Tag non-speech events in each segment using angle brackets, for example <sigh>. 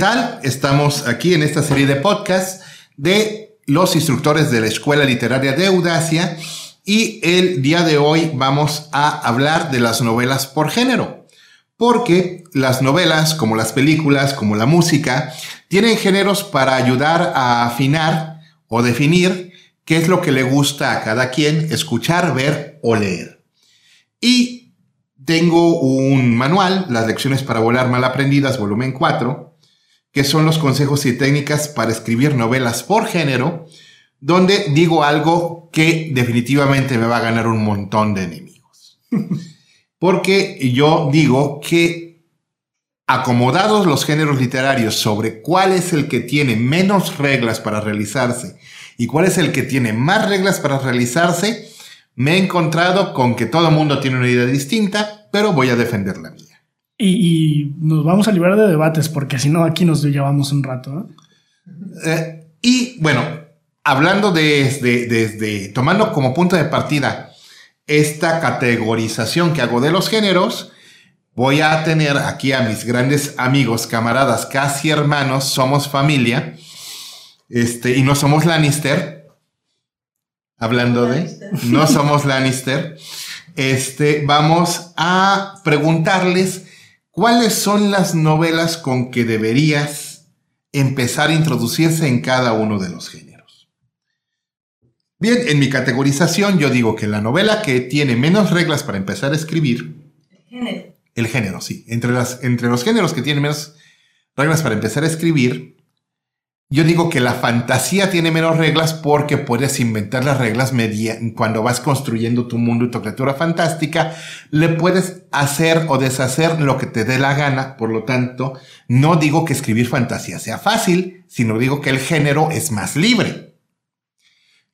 tal? Estamos aquí en esta serie de podcasts de los instructores de la Escuela Literaria de Audacia y el día de hoy vamos a hablar de las novelas por género. Porque las novelas, como las películas, como la música, tienen géneros para ayudar a afinar o definir qué es lo que le gusta a cada quien escuchar, ver o leer. Y tengo un manual, Las lecciones para volar mal aprendidas, volumen 4, que son los consejos y técnicas para escribir novelas por género, donde digo algo que definitivamente me va a ganar un montón de enemigos. <laughs> Porque yo digo que acomodados los géneros literarios sobre cuál es el que tiene menos reglas para realizarse y cuál es el que tiene más reglas para realizarse, me he encontrado con que todo el mundo tiene una idea distinta, pero voy a defender la mía. Y, nos vamos a librar de debates, porque si no, aquí nos llevamos un rato. Eh, y bueno, hablando desde, desde, tomando como punto de partida esta categorización que hago de los géneros, voy a tener aquí a mis grandes amigos, camaradas, casi hermanos, somos familia, este, y no somos Lannister. Hablando de, no somos Lannister. Este, vamos a preguntarles cuáles son las novelas con que deberías empezar a introducirse en cada uno de los géneros. Bien, en mi categorización yo digo que la novela que tiene menos reglas para empezar a escribir. El género. El género, sí. Entre, las, entre los géneros que tienen menos reglas para empezar a escribir, yo digo que la fantasía tiene menos reglas porque puedes inventar las reglas cuando vas construyendo tu mundo y tu criatura fantástica. Le puedes hacer o deshacer lo que te dé la gana. Por lo tanto, no digo que escribir fantasía sea fácil, sino digo que el género es más libre.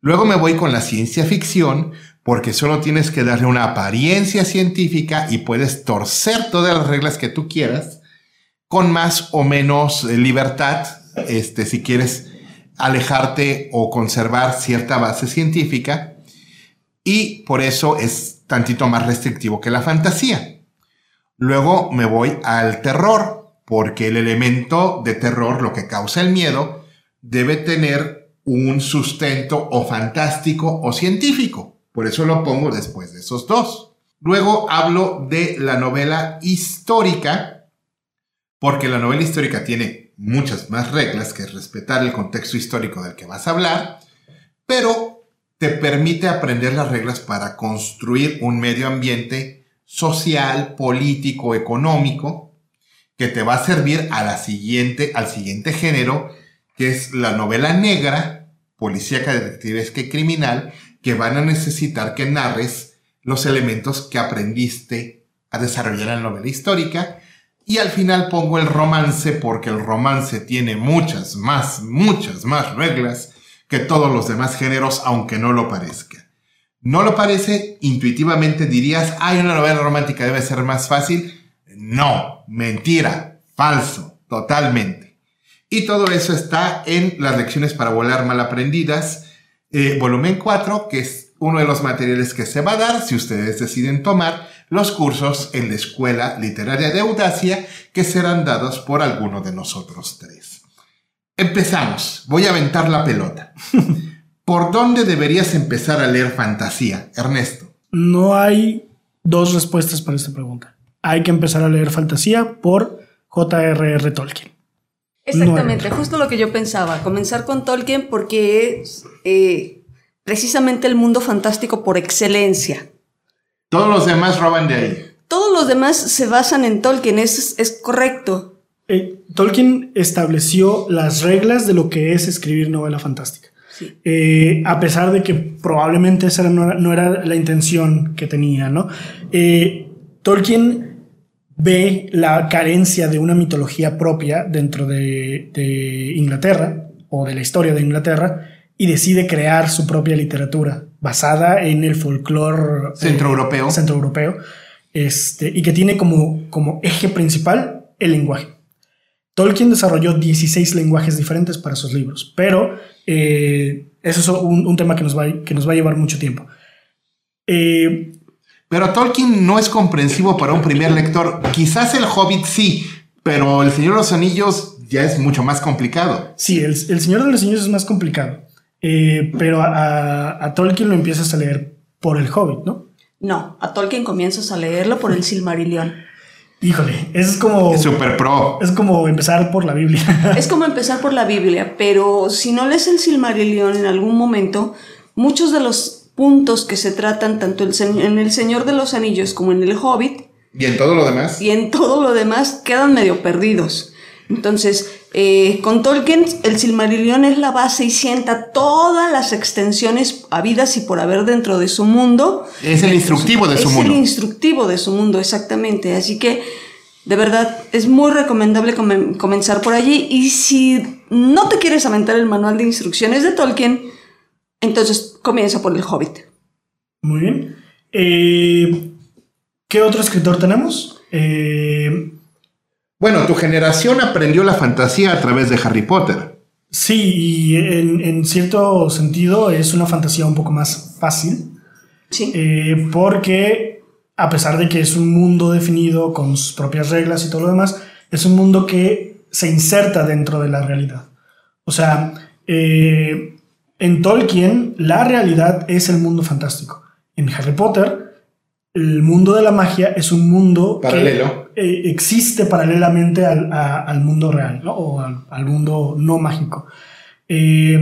Luego me voy con la ciencia ficción porque solo tienes que darle una apariencia científica y puedes torcer todas las reglas que tú quieras con más o menos eh, libertad este, si quieres alejarte o conservar cierta base científica, y por eso es tantito más restrictivo que la fantasía. Luego me voy al terror, porque el elemento de terror, lo que causa el miedo, debe tener un sustento o fantástico o científico. Por eso lo pongo después de esos dos. Luego hablo de la novela histórica, porque la novela histórica tiene muchas más reglas que respetar el contexto histórico del que vas a hablar, pero te permite aprender las reglas para construir un medio ambiente social, político, económico, que te va a servir a la siguiente, al siguiente género, que es la novela negra, policíaca, detectivesca y criminal, que van a necesitar que narres los elementos que aprendiste a desarrollar en la novela histórica y al final pongo el romance porque el romance tiene muchas más, muchas más reglas que todos los demás géneros, aunque no lo parezca. ¿No lo parece? Intuitivamente dirías, hay una novela romántica debe ser más fácil. No, mentira, falso, totalmente. Y todo eso está en las lecciones para volar mal aprendidas, eh, volumen 4, que es uno de los materiales que se va a dar si ustedes deciden tomar los cursos en la Escuela Literaria de Audacia que serán dados por alguno de nosotros tres. Empezamos. Voy a aventar la pelota. <laughs> ¿Por dónde deberías empezar a leer fantasía, Ernesto? No hay dos respuestas para esta pregunta. Hay que empezar a leer fantasía por J.R.R. Tolkien. Exactamente, justo lo que yo pensaba. Comenzar con Tolkien porque es eh, precisamente el mundo fantástico por excelencia. Todos los demás roban de ahí. Todos los demás se basan en Tolkien, es, es correcto. Eh, Tolkien estableció las reglas de lo que es escribir novela fantástica. Eh, a pesar de que probablemente esa no era, la intención que tenía, ¿no? Eh, Tolkien ve la carencia de una mitología propia dentro de, de Inglaterra o de la historia de Inglaterra y decide crear su propia literatura basada en el folclore eh, centroeuropeo. este, y que tiene como, como eje principal el lenguaje. Tolkien desarrolló 16 lenguajes diferentes para sus libros, pero eh, eso es un, tema que nos, va, que nos va a llevar mucho tiempo. Eh, pero Tolkien no es comprensivo para un primer lector. Quizás el Hobbit sí, pero El Señor de los Anillos ya es mucho más complicado. Sí, el, Señor de los Anillos es más complicado. Eh, pero a, a, Tolkien lo empiezas a leer por el Hobbit, ¿no? No, a Tolkien comienzas a leerlo por el Silmarillion. Híjole, es como. Es super pro. Es como empezar por la Biblia. <laughs> es como empezar por la Biblia, pero si no lees el Silmarillion en algún momento, muchos de los puntos que se tratan tanto en El Señor de los Anillos como en El Hobbit. Y en todo lo demás. Y en todo lo demás quedan medio perdidos. Entonces, eh, con Tolkien, el Silmarillion es la base y sienta todas las extensiones habidas y por haber dentro de su mundo. Es el instructivo de su mundo. Es el instructivo de su mundo, exactamente. Así que, de verdad, es muy recomendable comenzar por allí. Y si no te quieres aventar el manual de instrucciones de Tolkien, entonces comienza por el Hobbit. Muy bien. Eh, ¿Qué otro escritor tenemos? Eh, bueno, tu generación aprendió la fantasía a través de Harry Potter. Sí, y en, cierto sentido es una fantasía un poco más fácil. Sí. Eh, porque a pesar de que es un mundo definido con sus propias reglas y todo lo demás, es un mundo que se inserta dentro de la realidad. O sea, eh, en Tolkien la realidad es el mundo fantástico. En Harry Potter el mundo de la magia es un mundo paralelo. que eh, existe paralelamente al, mundo real o al, mundo no mágico. Eh,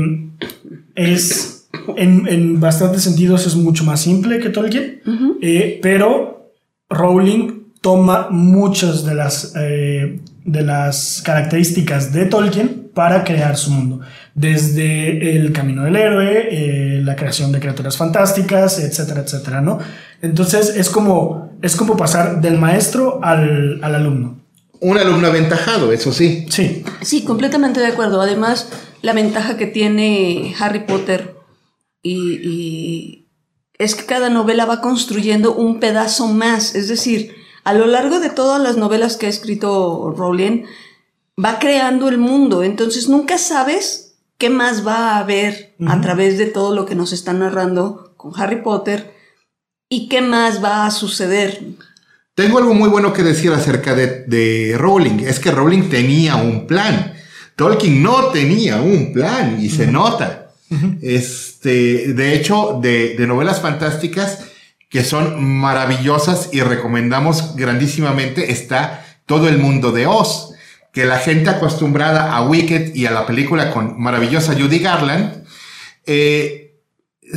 es en, bastantes sentidos es mucho más simple que Tolkien, eh, pero Rowling toma muchas de las, de las características de Tolkien para crear su mundo desde el camino del héroe, eh, la creación de criaturas fantásticas, etcétera, etcétera, ¿no? Entonces es como, es como pasar del maestro al, alumno. Un alumno aventajado, eso sí. Sí. Sí, completamente de acuerdo. Además, la ventaja que tiene Harry Potter y, es que cada novela va construyendo un pedazo más. Es decir, a lo largo de todas las novelas que ha escrito Rowling, va creando el mundo. Entonces nunca sabes ¿qué más va a haber a través de todo lo que nos están narrando con Harry Potter? ¿Y qué más va a suceder? Tengo algo muy bueno que decir acerca de, Rowling. Es que Rowling tenía un plan. Tolkien no tenía un plan y se nota. Este, de hecho, de, de novelas fantásticas que son maravillosas y recomendamos grandísimamente está todo el mundo de Oz que la gente acostumbrada a Wicked y a la película con maravillosa Judy Garland, eh,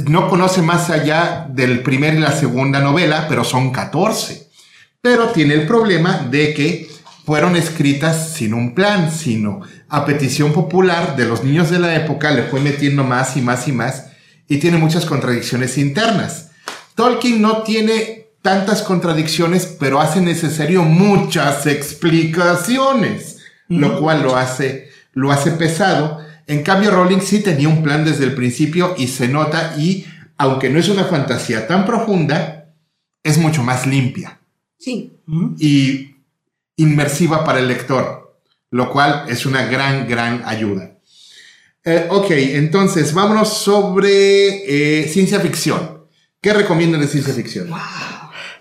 no conoce más allá del primer y la segunda novela, pero son 14. Pero tiene el problema de que fueron escritas sin un plan, sino a petición popular de los niños de la época, le fue metiendo más y más y más, y tiene muchas contradicciones internas. Tolkien no tiene tantas contradicciones, pero hace necesario muchas explicaciones lo cual lo hace, lo hace pesado. En cambio, Rowling sí tenía un plan desde el principio y se nota y, aunque no es una fantasía tan profunda, es mucho más limpia. Sí. Y inmersiva para el lector, lo cual es una gran, gran ayuda. Eh, ok, entonces vámonos sobre eh, ciencia ficción. ¿Qué recomiendan de ciencia ficción?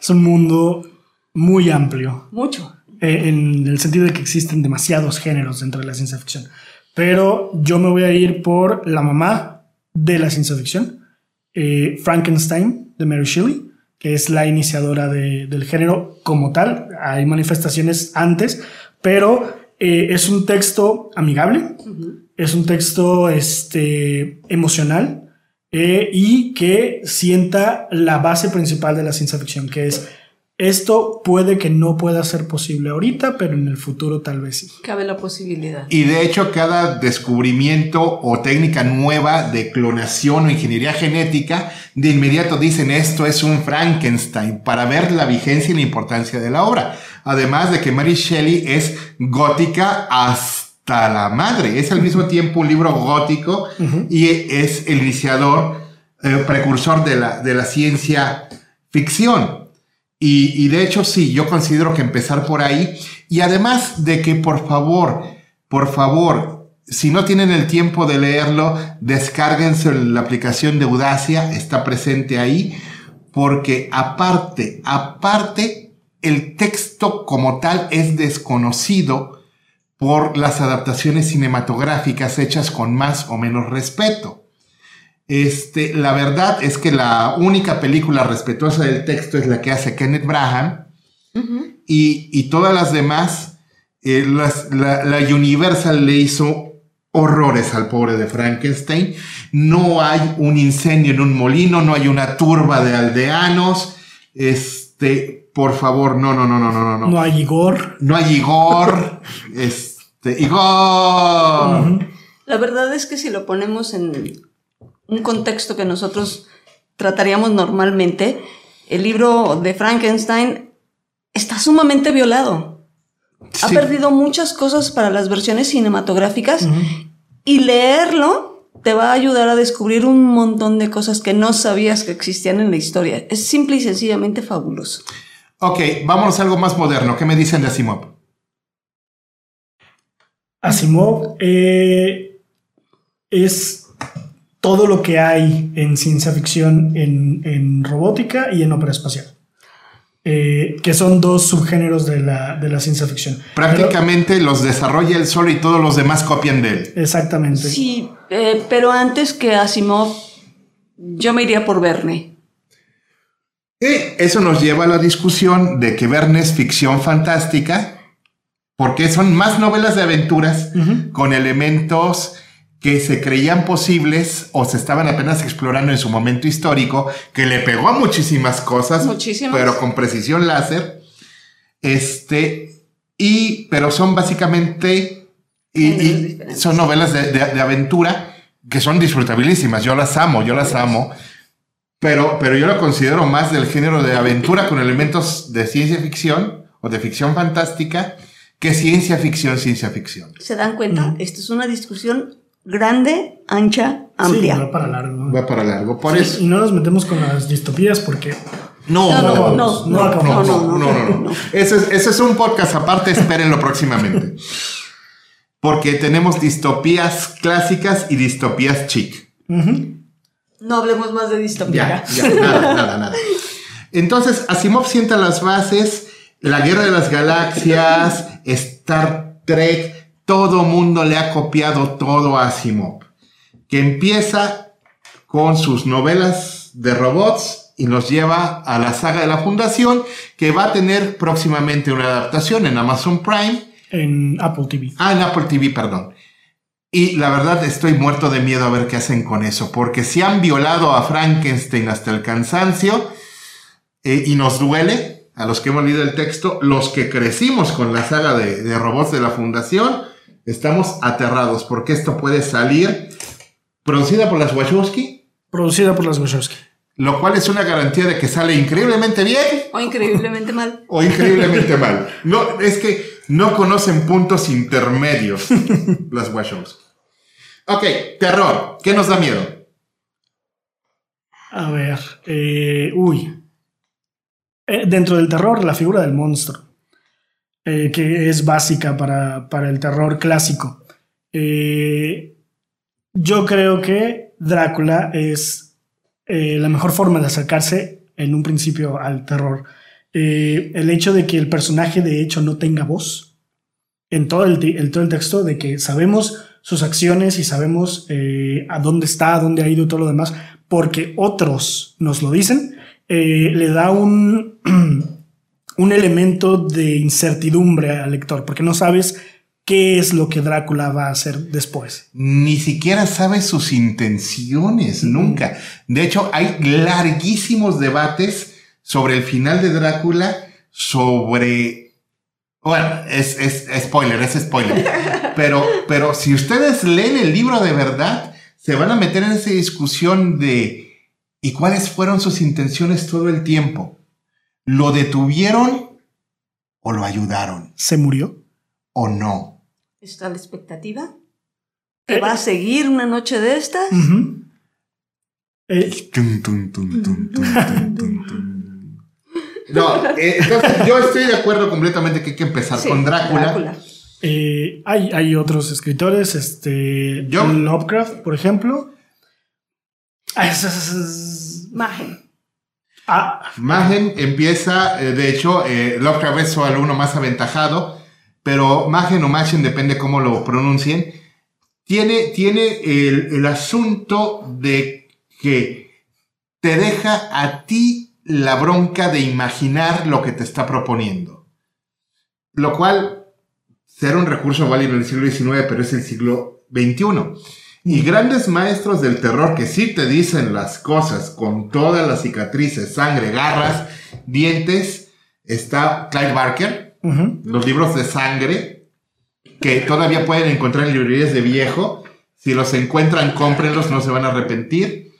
Es un mundo muy amplio. Mucho. Eh, en el sentido de que existen demasiados géneros dentro de la ciencia ficción. Pero yo me voy a ir por la mamá de la ciencia ficción, eh, Frankenstein, de Mary Shelley, que es la iniciadora del género como tal. Hay manifestaciones antes, pero eh, es un texto amigable, es un texto este, emocional y que sienta la base principal de la ciencia ficción, que es esto puede que no pueda ser posible ahorita, pero en el futuro tal vez sí. Cabe la posibilidad. Y de hecho, cada descubrimiento o técnica nueva de clonación o ingeniería genética, de inmediato dicen esto es un Frankenstein para ver la vigencia y la importancia de la obra. Además de que Mary Shelley es gótica hasta la madre. Es al mismo tiempo un libro gótico y es el iniciador, el precursor de la, de la ciencia ficción. Y, de hecho sí, yo considero que empezar por ahí. Y además de que por favor, por favor, si no tienen el tiempo de leerlo, descárguense la aplicación de Audacia, está presente ahí, porque aparte, aparte, el texto como tal es desconocido, por las adaptaciones cinematográficas hechas con más o menos respeto. Este, la verdad es que la única película respetuosa del texto es la que hace Kenneth Braham y, todas las demás, eh, la, la, Universal le hizo horrores al pobre de Frankenstein. No hay un incendio en un molino, no hay una turba de aldeanos. Este, por favor, no, no, no, no, no, no. No hay Igor. No hay Igor. <laughs> este, Igor. La verdad es que si lo ponemos en un contexto que nosotros trataríamos normalmente, el libro de Frankenstein está sumamente violado. Ha perdido muchas cosas para las versiones cinematográficas y leerlo te va a ayudar a descubrir un montón de cosas que no sabías que existían en la historia. Es simple y sencillamente fabuloso. Ok, vámonos a algo más moderno. ¿Qué me dicen de Asimov? Asimov eh, es todo lo que hay en ciencia ficción, en, robótica y en ópera espacial. Eh, que son dos subgéneros de la, ciencia ficción. Prácticamente los desarrolla él solo y todos los demás copian de él. Exactamente. Sí, eh, pero antes que Asimov, yo me iría por Verne. Eso nos lleva a la discusión de que Verne es ficción fantástica, porque son más novelas de aventuras con elementos que se creían posibles o se estaban apenas explorando en su momento histórico, que le pegó a muchísimas cosas, pero con precisión láser. Este, y, pero son básicamente, y, son novelas de, aventura que son disfrutabilísimas. Yo las amo, yo las amo. Pero, pero yo lo considero más del género de aventura con elementos de ciencia ficción o de ficción fantástica que ciencia ficción, ciencia ficción. ¿Se dan cuenta? Esta es una discusión grande, ancha, amplia. Sí, va para largo. Va para largo. Por eso. Y no nos metemos con las distopías porque. No, no, no, no, no, no, no, no, Ese es, ese es un podcast aparte, espérenlo próximamente. Porque tenemos distopías clásicas y distopías chic. No hablemos más de distopía. Ya, ya, nada, nada, nada. Entonces, Asimov sienta las bases, la guerra de las galaxias, Star Trek, todo mundo le ha copiado todo a Asimov, que empieza con sus novelas de robots y nos lleva a la saga de la Fundación, que va a tener próximamente una adaptación en Amazon Prime. En Apple TV. Ah, en Apple TV, perdón. Y la verdad estoy muerto de miedo a ver qué hacen con eso, porque si han violado a Frankenstein hasta el cansancio, eh, y nos duele, a los que hemos leído el texto, los que crecimos con la saga de, de robots de la Fundación, Estamos aterrados porque esto puede salir producida por las Wachowski. Producida por las Wachowski. Lo cual es una garantía de que sale increíblemente bien. O increíblemente mal. o increíblemente mal. No, es que no conocen puntos intermedios las Wachowski. Ok, terror. ¿Qué nos da miedo? A ver, eh, uy. Eh, dentro del terror, la figura del monstruo. Eh, que es básica para, el terror clásico. Yo creo que Drácula es la mejor forma de acercarse en un principio al terror. el hecho de que el personaje de hecho no tenga voz en todo el, todo el texto, de que sabemos sus acciones y sabemos a dónde está, a dónde ha ido y todo lo demás, porque otros nos lo dicen, le da un... <clears throat> un elemento de incertidumbre al lector, porque no sabes qué es lo que Drácula va a hacer después. Ni siquiera sabes sus intenciones, nunca. De hecho, hay larguísimos debates sobre el final de Drácula, sobre... Bueno, es, es, spoiler, es spoiler. Pero, pero si ustedes leen el libro de verdad, se van a meter en esa discusión de ¿y cuáles fueron sus intenciones todo el tiempo? ¿Lo detuvieron o lo ayudaron? ¿Se murió? ¿O no? ¿Está la expectativa? ¿Que va a seguir una noche de estas? No, entonces yo estoy de acuerdo completamente que hay que empezar con Drácula. Eh, hay, hay, otros escritores, este Lovecraft, por ejemplo. Magen. Ah. Magen empieza, eh, de hecho, eh, Lovecraft es su alumno más aventajado, pero Machen o Machen, depende cómo lo pronuncien, tiene, tiene el, el asunto de que te deja a ti la bronca de imaginar lo que te está proponiendo. Lo cual será un recurso válido en el siglo XIX, pero es el siglo XXI. Y grandes maestros del terror que sí te dicen las cosas con todas las cicatrices, sangre, garras, dientes, está Clive Barker, los libros de sangre, que todavía pueden encontrar en librerías de viejo. Si los encuentran, cómprenlos, no se van a arrepentir.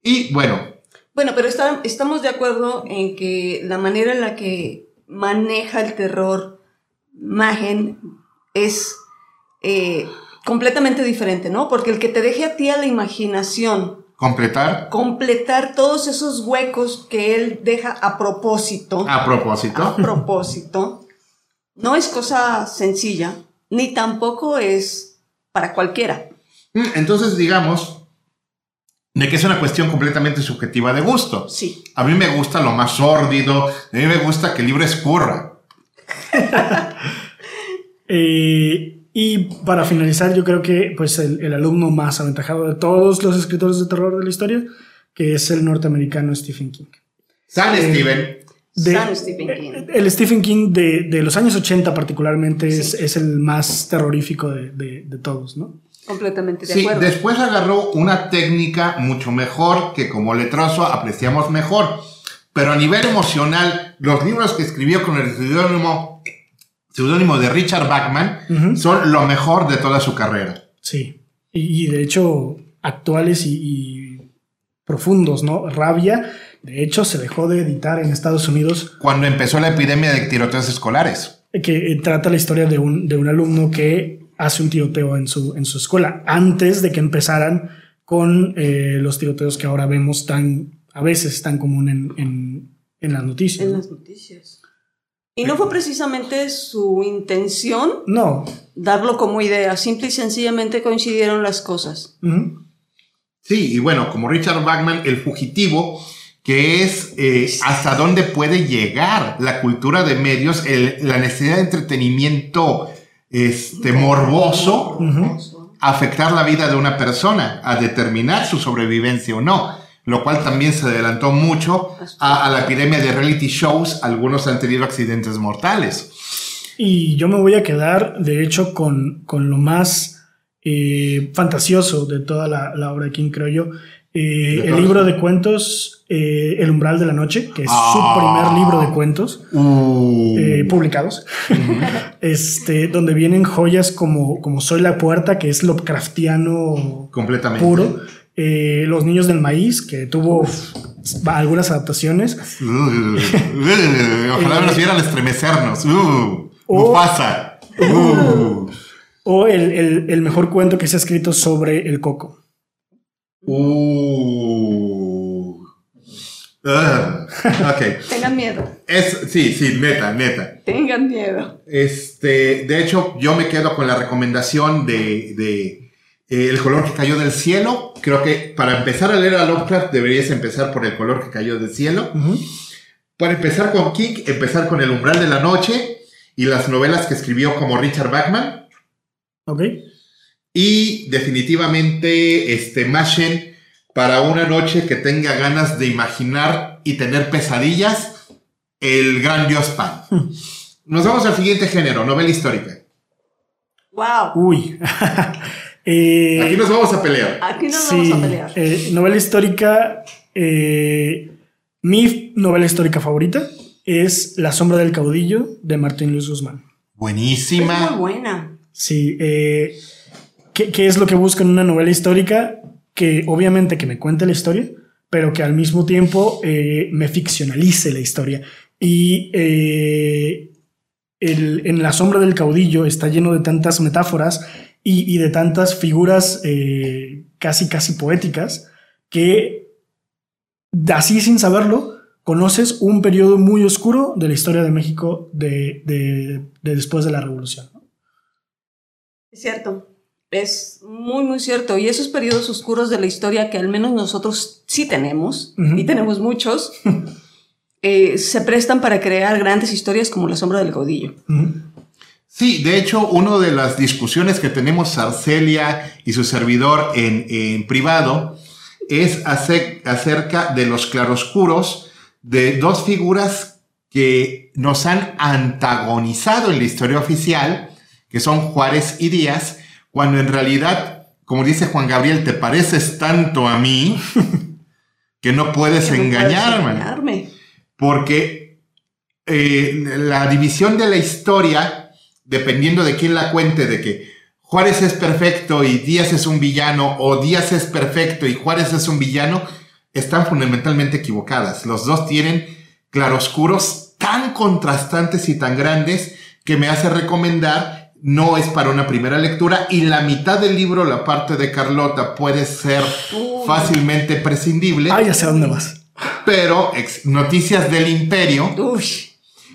Y bueno. Bueno, pero estamos de acuerdo en que la manera en la que maneja el terror Magen es eh, completamente diferente, ¿no? Porque el que te deje a ti a la imaginación. Completar. Completar todos esos huecos que él deja a propósito. A propósito. A propósito. No es cosa sencilla, ni tampoco es para cualquiera. Mm, entonces, digamos, de que es una cuestión completamente subjetiva de gusto. Sí. A mí me gusta lo más sórdido, a mí me gusta que el libro escurra. <laughs> eh, y para finalizar, yo creo que pues el, alumno más aventajado de todos los escritores de terror de la historia, que es el norteamericano Stephen King. San eh, Stephen. San Stephen King. El Stephen King de, de los años 80 particularmente es, es, el más terrorífico de, de, todos, ¿no? Completamente de sí, acuerdo. Después agarró una técnica mucho mejor que como letroso apreciamos mejor. Pero a nivel emocional, los libros que escribió con el seudónimo seudónimo de Richard Bachman, son lo mejor de toda su carrera. Sí, y, de hecho actuales y, profundos, ¿no? Rabia, de hecho, se dejó de editar en Estados Unidos. Cuando empezó la epidemia de tiroteos escolares. Que trata la historia de un, de un alumno que hace un tiroteo en su, en su escuela, antes de que empezaran con eh, los tiroteos que ahora vemos tan, a veces tan común en, en, las noticias. En las noticias. Y no fue precisamente su intención no. darlo como idea, simple y sencillamente coincidieron las cosas. Sí, y bueno, como Richard Bachman, el fugitivo, que es eh, hasta dónde puede llegar la cultura de medios, la necesidad de entretenimiento este, morboso, afectar la vida de una persona, a determinar su sobrevivencia o no lo cual también se adelantó mucho a, la epidemia de reality shows. Algunos han tenido accidentes mortales. Y yo me voy a quedar, de hecho, con, con lo más eh, fantasioso de toda la, obra de King, creo yo. Eh, el libro de cuentos eh, El umbral de la noche, que es su ah. primer libro de cuentos uh. publicados, <laughs> este, donde vienen joyas como, como Soy la puerta, que es Lovecraftiano completamente puro eh, Los Niños del Maíz, que tuvo algunas adaptaciones. <laughs> Ojalá nos vieran estremecernos. Uh, o, pasa. <laughs> Uh. O el, mejor cuento que se ha escrito sobre el coco. Uh. Ah, <laughs> Tengan miedo. Es, sí, sí, neta, neta. Tengan miedo. Este, de hecho, yo me quedo con la recomendación de eh, el color que cayó del cielo. Creo que para empezar a leer a Lovecraft deberías empezar por el color que cayó del cielo. Para empezar con King, empezar con El umbral de la noche y las novelas que escribió como Richard Bachman. Ok. Y definitivamente este Machen para una noche que tenga ganas de imaginar y tener pesadillas, el gran Dios Pan. <laughs> Nos vamos al siguiente género, novela histórica. Wow. Uy. <laughs> Eh, aquí nos vamos a pelear. Aquí nos vamos a pelear. Eh, novela histórica. Eh, mi novela histórica favorita es La sombra del caudillo de Martín Luis Guzmán. Buenísima. Es muy buena. Sí. ¿Qué, ¿qué, es lo que busca en una novela histórica? Que obviamente que me cuente la historia, pero que al mismo tiempo me ficcionalice la historia. Y el, en La sombra del caudillo está lleno de tantas metáforas y, de tantas figuras eh, casi, casi poéticas que así sin saberlo conoces un periodo muy oscuro de la historia de México de, después de la revolución. Es cierto, es muy, muy cierto. Y esos periodos oscuros de la historia que al menos nosotros sí tenemos, y tenemos muchos, <laughs> eh, se prestan para crear grandes historias como La sombra del caudillo. Sí, de hecho, una de las discusiones que tenemos Arcelia y su servidor en, en privado es acerca de los claroscuros de dos figuras que nos han antagonizado en la historia oficial, que son Juárez y Díaz, cuando en realidad, como dice Juan Gabriel, te pareces tanto a mí <laughs> que no puedes, engañarme. Porque eh, la división de la historia, dependiendo de quién la cuente, de que Juárez es perfecto y Díaz es un villano, o Díaz es perfecto y Juárez es un villano, están fundamentalmente equivocadas. Los dos tienen claroscuros tan contrastantes y tan grandes que me hace recomendar no es para una primera lectura y la mitad del libro, la parte de Carlota, puede ser fácilmente prescindible. Ah, ya sé dónde vas. Pero Noticias del Imperio.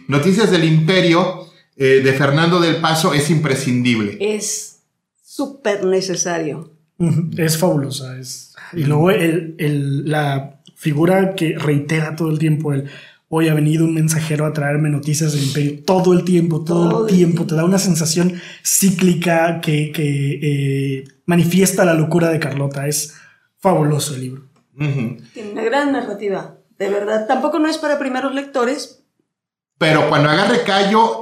Noticias del Imperio eh, de Fernando del Paso es imprescindible. Es súper necesario. Es fabulosa. Es... Y luego la figura que reitera todo el tiempo el hoy ha venido un mensajero a traerme noticias del imperio todo el tiempo, todo, el tiempo. Te da una sensación cíclica que, eh, manifiesta la locura de Carlota. Es fabuloso el libro. Tiene una gran narrativa, de verdad. Tampoco no es para primeros lectores. Pero cuando agarre callo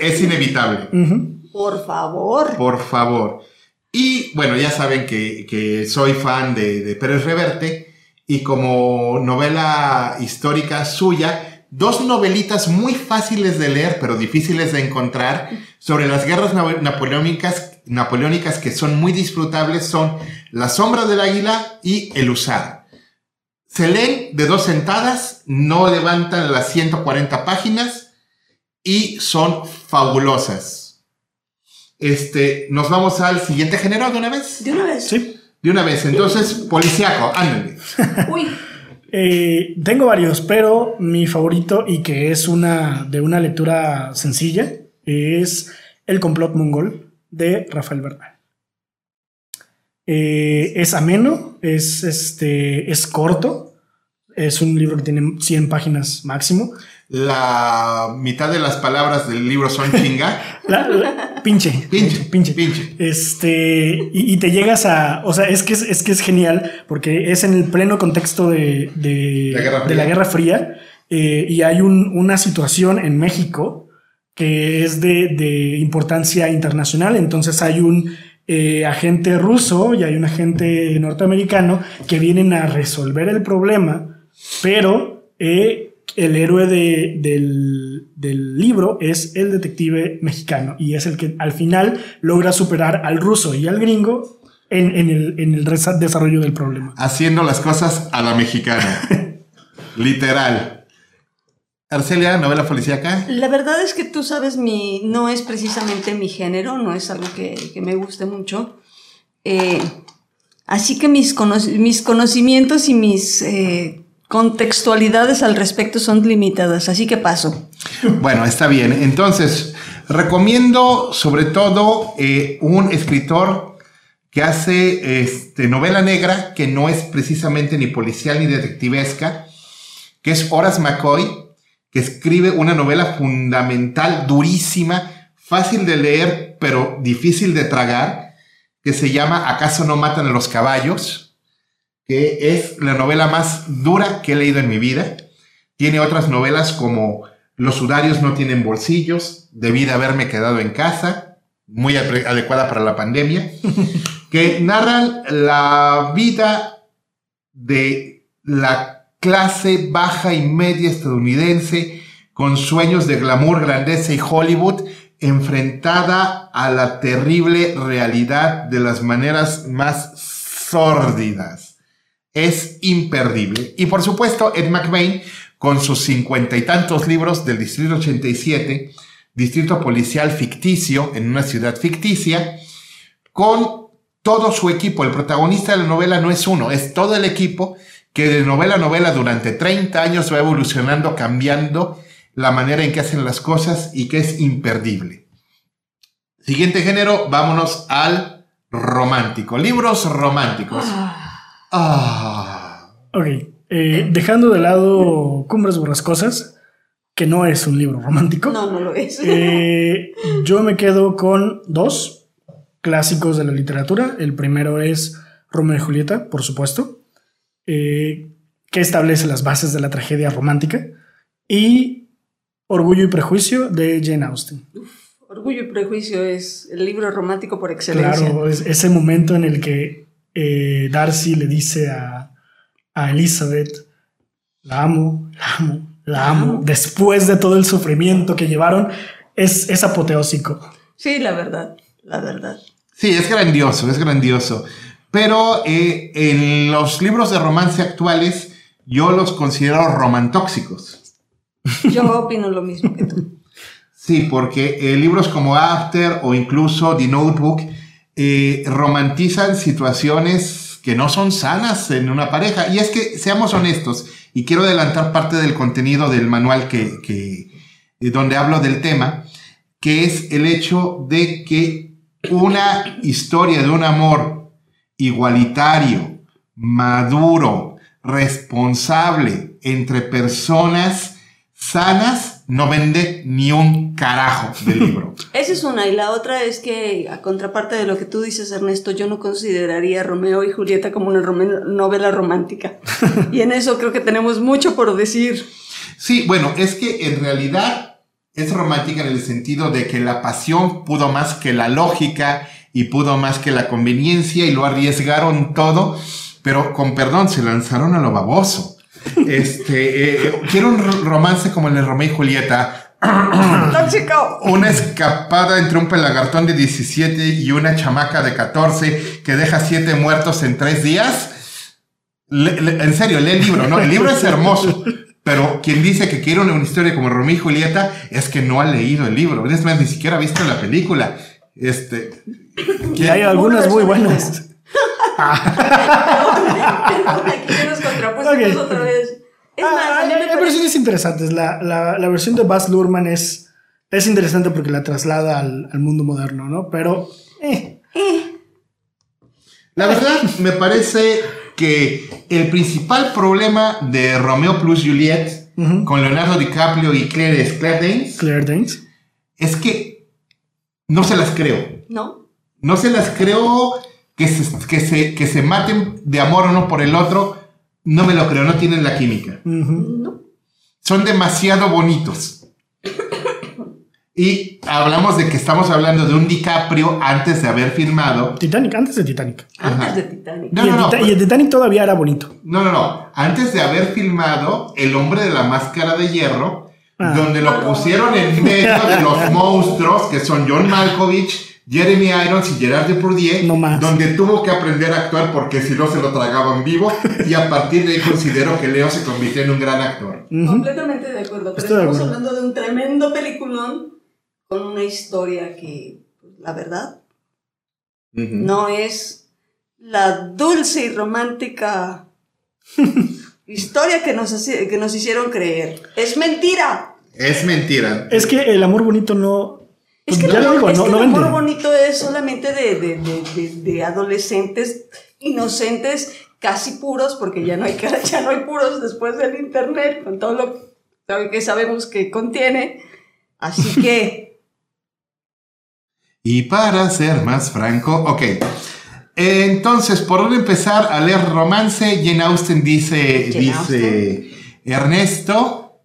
es inevitable. Por favor. Por favor. Y bueno, ya saben que, soy fan de, de Pérez Reverte y como novela histórica suya, dos novelitas muy fáciles de leer, pero difíciles de encontrar, sobre las guerras napoleónicas, napoleónicas que son muy disfrutables, son La sombra del águila y El usar. Se leen de dos sentadas, no levantan las 140 páginas y son fabulosas. Este, nos vamos al siguiente género de una vez. De una vez. Sí. De una vez, entonces, policiaco, ándale. Uy. Eh, tengo varios, pero mi favorito y que es una de una lectura sencilla es El complot mongol de Rafael Bernal. Eh, es ameno, es, este, es corto, es un libro que tiene 100 páginas máximo la mitad de las palabras del libro son chinga. <laughs> pinche, pinche, pinche, pinche. Este, y, te llegas a, o sea, es que es, que es genial porque es en el pleno contexto de, de, la, Guerra Fría eh, y hay una situación en México que es de, importancia internacional. Entonces hay un eh, agente ruso y hay un agente norteamericano que vienen a resolver el problema, pero eh, el héroe del, libro es el detective mexicano y es el que al final logra superar al ruso y al gringo en, el, desarrollo del problema. Haciendo las cosas a la mexicana. <laughs> Literal. Arcelia, novela policíaca. La verdad es que tú sabes, mi, no es precisamente mi género, no es algo que, me guste mucho. Eh, así que mis, mis conocimientos y mis eh, contextualidades al respecto son limitadas, así que paso. Bueno, está bien. Entonces, recomiendo sobre todo eh, un escritor que hace este, novela negra, que no es precisamente ni policial ni detectivesca, que es Horace McCoy, que escribe una novela fundamental, durísima, fácil de leer, pero difícil de tragar, que se llama ¿Acaso no matan a los caballos? Que es la novela más dura que he leído en mi vida. Tiene otras novelas como Los sudarios no tienen bolsillos, Debí de haberme quedado en casa, muy adecuada para la pandemia, <laughs> que narran la vida de la clase baja y media estadounidense con sueños de glamour, grandeza y Hollywood enfrentada a la terrible realidad de las maneras más sórdidas es imperdible. Y por supuesto, Ed McBain, con sus cincuenta y tantos libros del Distrito 87, Distrito Policial Ficticio en una ciudad ficticia, con todo su equipo. El protagonista de la novela no es uno, es todo el equipo que de novela a novela durante 30 años va evolucionando, cambiando la manera en que hacen las cosas y que es imperdible. Siguiente género, vámonos al romántico. Libros románticos. Ah. Ah. Ok. Eh, dejando de lado Cumbres Borrascosas, que no es un libro romántico. No, no lo es. Eh, yo me quedo con dos clásicos de la literatura. El primero es Romeo y Julieta, por supuesto, eh, que establece las bases de la tragedia romántica. Y Orgullo y Prejuicio de Jane Austen. Orgullo y Prejuicio es el libro romántico por excelencia. Claro, es ese momento en el que eh, Darcy le dice a, a Elizabeth, la amo, la amo, la amo, después de todo el sufrimiento que llevaron, es, es apoteósico. Sí, la verdad, la verdad. Sí, es grandioso, es grandioso. Pero eh, en los libros de romance actuales, yo los considero romantóxicos. Yo opino lo mismo que tú. Sí, porque eh, libros como After o incluso The Notebook eh, romantizan situaciones que no son sanas en una pareja. Y es que, seamos honestos, y quiero adelantar parte del contenido del manual que, que donde hablo del tema, que es el hecho de que una historia de un amor igualitario, maduro, responsable entre personas sanas, no vende ni un carajo del <laughs> libro. Esa es una. Y la otra es que, a contraparte de lo que tú dices, Ernesto, yo no consideraría Romeo y Julieta como una novela romántica. <laughs> y en eso creo que tenemos mucho por decir. Sí, bueno, es que en realidad es romántica en el sentido de que la pasión pudo más que la lógica y pudo más que la conveniencia y lo arriesgaron todo, pero con perdón se lanzaron a lo baboso. Este, eh, quiero un romance como el de Romeo y Julieta. <clears throat> ¡Tóxico! Una escapada entre un pelagartón de 17 y una chamaca de 14 que deja siete muertos en tres días. en serio, lee el libro, ¿no? El libro es hermoso. Pero quien dice que quiere una historia como Romeo y Julieta es que no ha leído el libro. Es más, ni siquiera ha visto la película. Este. Y hay algunas muy buenas. Okay. otra vez. Es ah, más, hay, hay versiones interesantes. La, la, la, versión de Baz Luhrmann es, es interesante porque la traslada al, al mundo moderno, ¿no? Pero. Eh. Eh. La verdad, me parece que el principal problema de Romeo plus Juliet uh -huh. con Leonardo DiCaprio y Claire, Claire Danes. Claire Danes. Es que no se las creo. No. No se las creo que se, que se, que se maten de amor uno por el otro no me lo creo, no tienen la química. Uh -huh. No. Son demasiado bonitos. Y hablamos de que estamos hablando de un DiCaprio antes de haber filmado. Titanic, antes de Titanic. Antes de Titanic. No, y, el no, no. y, el Titanic todavía era bonito. No, no, no. Antes de haber filmado El hombre de la máscara de hierro, ah. donde lo pusieron en medio de los <laughs> monstruos que son John Malkovich, Jeremy Irons y Gerard Depardieu, no más. donde tuvo que aprender a actuar porque si no se lo tragaban vivo y a partir de ahí considero que Leo se convirtió en un gran actor. Uh -huh. Completamente de acuerdo, pero Estoy de estamos acuerdo. hablando de un tremendo peliculón con una historia que, pues, la verdad, Uh -huh. no es la dulce y romántica <laughs> historia que nos, que nos hicieron creer. Es mentira. Es mentira. Es que el amor bonito no, es que, ya no, lo digo, es no, que no bonito es solamente de, de, de, de, adolescentes inocentes, casi puros, porque ya no, hay, ya no hay puros después del internet, con todo lo que sabemos que contiene. Así <laughs> que. y para ser más franco, ok. Entonces, por dónde empezar a leer romance, Jane Austen dice, Jane dice Austen. Ernesto,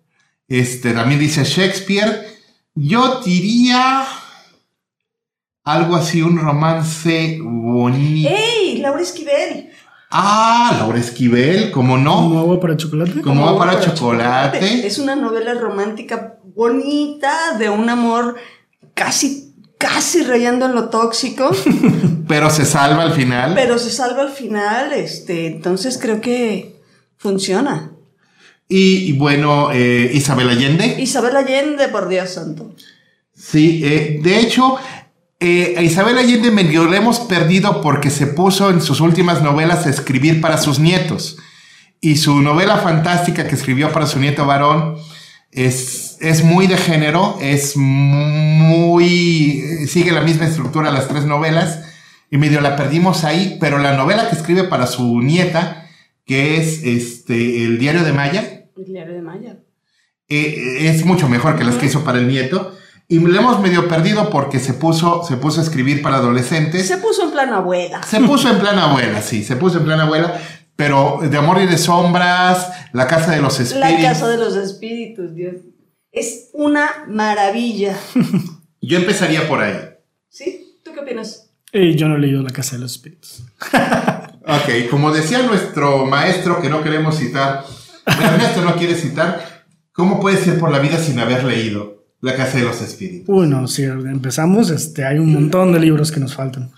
este, también dice Shakespeare. Yo diría algo así, un romance bonito. ¡Ey! Laura Esquivel. Ah, Laura Esquivel, ¿cómo no? ¿Como agua para chocolate? Como agua para, para chocolate. chocolate. Es una novela romántica bonita, de un amor casi, casi rayando en lo tóxico. <laughs> Pero se salva al final. Pero se salva al final, este, entonces creo que funciona. Y, y bueno, eh, Isabel Allende. Isabel Allende, por Dios santo. Sí, eh, de hecho, eh, a Isabel Allende medio la hemos perdido porque se puso en sus últimas novelas a escribir para sus nietos. Y su novela fantástica que escribió para su nieto varón es, es muy de género, es muy... sigue la misma estructura las tres novelas y medio la perdimos ahí, pero la novela que escribe para su nieta, que es este, el diario de Maya, el diario de Maya. eh, es mucho mejor que las que hizo para el nieto. Y le hemos medio perdido porque se puso, se puso a escribir para adolescentes. Se puso en plan abuela. Se puso en plan abuela, sí, se puso en plan abuela. Pero de amor y de sombras, la casa de los espíritus. La casa de los espíritus, Dios. Es una maravilla. <laughs> Yo empezaría por ahí. ¿Sí? ¿Tú qué opinas? Eh, yo no he leído La casa de los espíritus. <laughs> ok, como decía nuestro maestro que no queremos citar, Ernesto no quiere citar, ¿cómo puedes ir por la vida sin haber leído? La Casa de los Espíritus. Bueno, si empezamos, este, hay un montón de libros que nos faltan.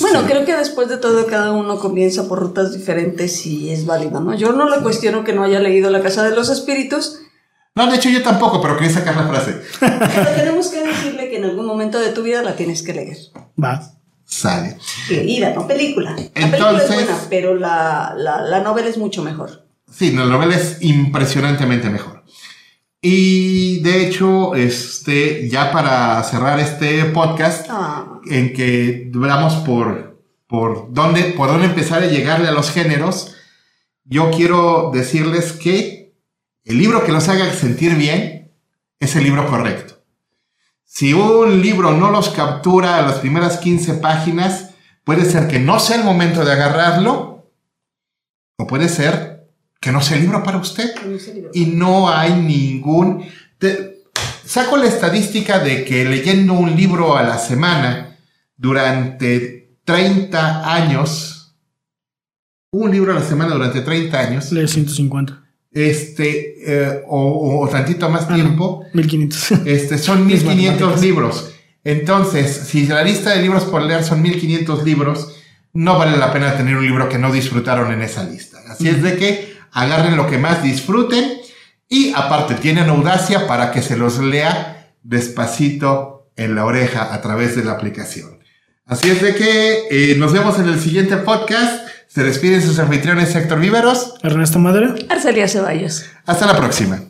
Bueno, creo que después de todo cada uno comienza por rutas diferentes y es válido, ¿no? Yo no le cuestiono que no haya leído La Casa de los Espíritus. No, de hecho yo tampoco, pero quería sacar la frase. Pero tenemos que decirle que en algún momento de tu vida la tienes que leer. Va. Sale. Leída, no película. La película es buena, pero la, la novela es mucho mejor. Sí, la novela es impresionantemente mejor. Y de hecho, este, ya para cerrar este podcast, ah. en que hablamos por, por, dónde, por dónde empezar a llegarle a los géneros, yo quiero decirles que el libro que los haga sentir bien es el libro correcto. Si un libro no los captura a las primeras 15 páginas, puede ser que no sea el momento de agarrarlo, o puede ser que no sea libro para usted. y no hay ningún... saco la estadística de que leyendo un libro a la semana durante 30 años, un libro a la semana durante 30 años. Lee 150. Este, eh, o, tantito más ah, tiempo. 1500. Este, son <laughs> 1500 libros. Entonces, si la lista de libros por leer son 1500 libros, no vale la pena tener un libro que no disfrutaron en esa lista. Así es de que agarren lo que más disfruten y aparte tienen audacia para que se los lea despacito en la oreja a través de la aplicación. Así es de que eh, nos vemos en el siguiente podcast. Se despiden sus anfitriones Héctor Viveros, Ernesto Madera, Arcelia Ceballos. Hasta la próxima.